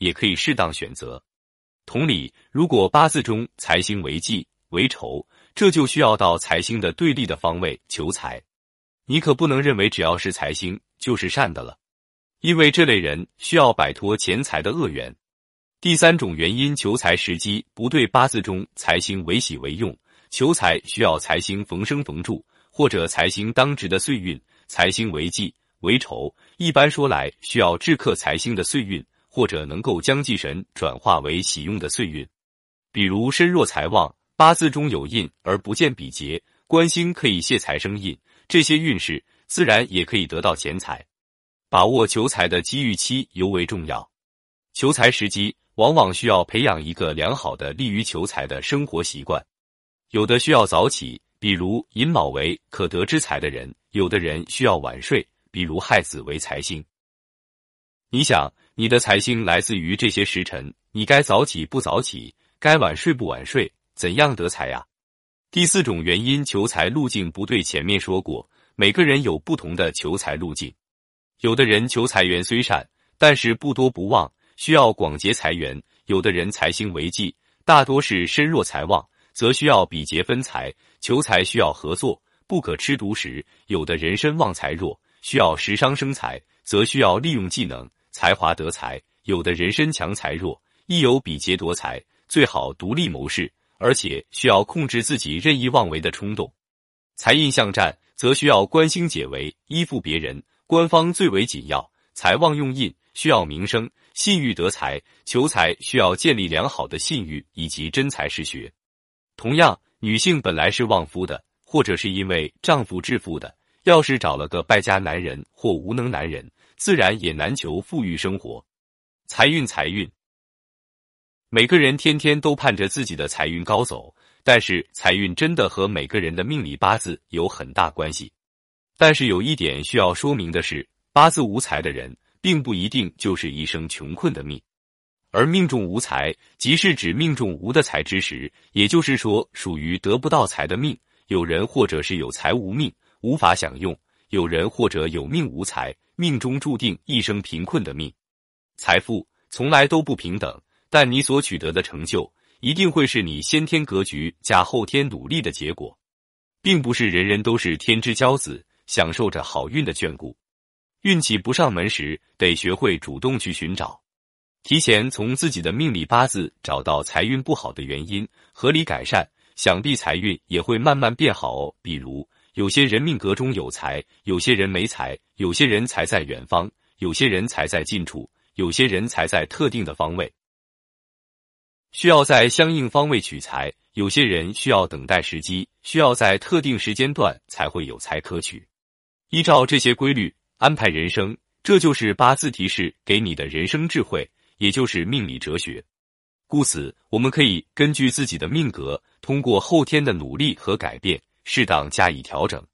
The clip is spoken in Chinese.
也可以适当选择。同理，如果八字中财星为忌为仇，这就需要到财星的对立的方位求财。你可不能认为只要是财星就是善的了，因为这类人需要摆脱钱财的恶缘。第三种原因，求财时机不对，八字中财星为喜为用，求财需要财星逢生逢住，或者财星当值的岁运。财星为忌为仇，一般说来需要制克财星的岁运，或者能够将忌神转化为喜用的岁运。比如身弱财旺，八字中有印而不见比劫，官星可以泄财生印，这些运势自然也可以得到钱财。把握求财的机遇期尤为重要。求财时机往往需要培养一个良好的利于求财的生活习惯，有的需要早起。比如寅卯为可得之财的人，有的人需要晚睡，比如亥子为财星。你想，你的财星来自于这些时辰，你该早起不早起，该晚睡不晚睡，怎样得财呀？第四种原因，求财路径不对。前面说过，每个人有不同的求财路径，有的人求财源虽善，但是不多不旺，需要广结财源；有的人财星为忌，大多是身弱财旺。则需要比劫分财，求财需要合作，不可吃独食。有的人身旺财弱，需要食伤生财，则需要利用技能、才华得财。有的人身强财弱，亦有比劫夺财，最好独立谋事，而且需要控制自己任意妄为的冲动。财印相战，则需要官星解围，依附别人，官方最为紧要。财旺用印，需要名声、信誉得财。求财需要建立良好的信誉以及真才实学。同样，女性本来是旺夫的，或者是因为丈夫致富的，要是找了个败家男人或无能男人，自然也难求富裕生活。财运，财运，每个人天天都盼着自己的财运高走，但是财运真的和每个人的命理八字有很大关系。但是有一点需要说明的是，八字无财的人，并不一定就是一生穷困的命。而命中无财，即是指命中无的财之时，也就是说，属于得不到财的命。有人或者是有财无命，无法享用；有人或者有命无财，命中注定一生贫困的命。财富从来都不平等，但你所取得的成就，一定会是你先天格局加后天努力的结果，并不是人人都是天之骄子，享受着好运的眷顾。运气不上门时，得学会主动去寻找。提前从自己的命理八字找到财运不好的原因，合理改善，想必财运也会慢慢变好哦。比如，有些人命格中有财，有些人没财；有些人财在远方，有些人财在近处，有些人财在特定的方位，需要在相应方位取财；有些人需要等待时机，需要在特定时间段才会有财可取。依照这些规律安排人生，这就是八字提示给你的人生智慧。也就是命理哲学，故此我们可以根据自己的命格，通过后天的努力和改变，适当加以调整。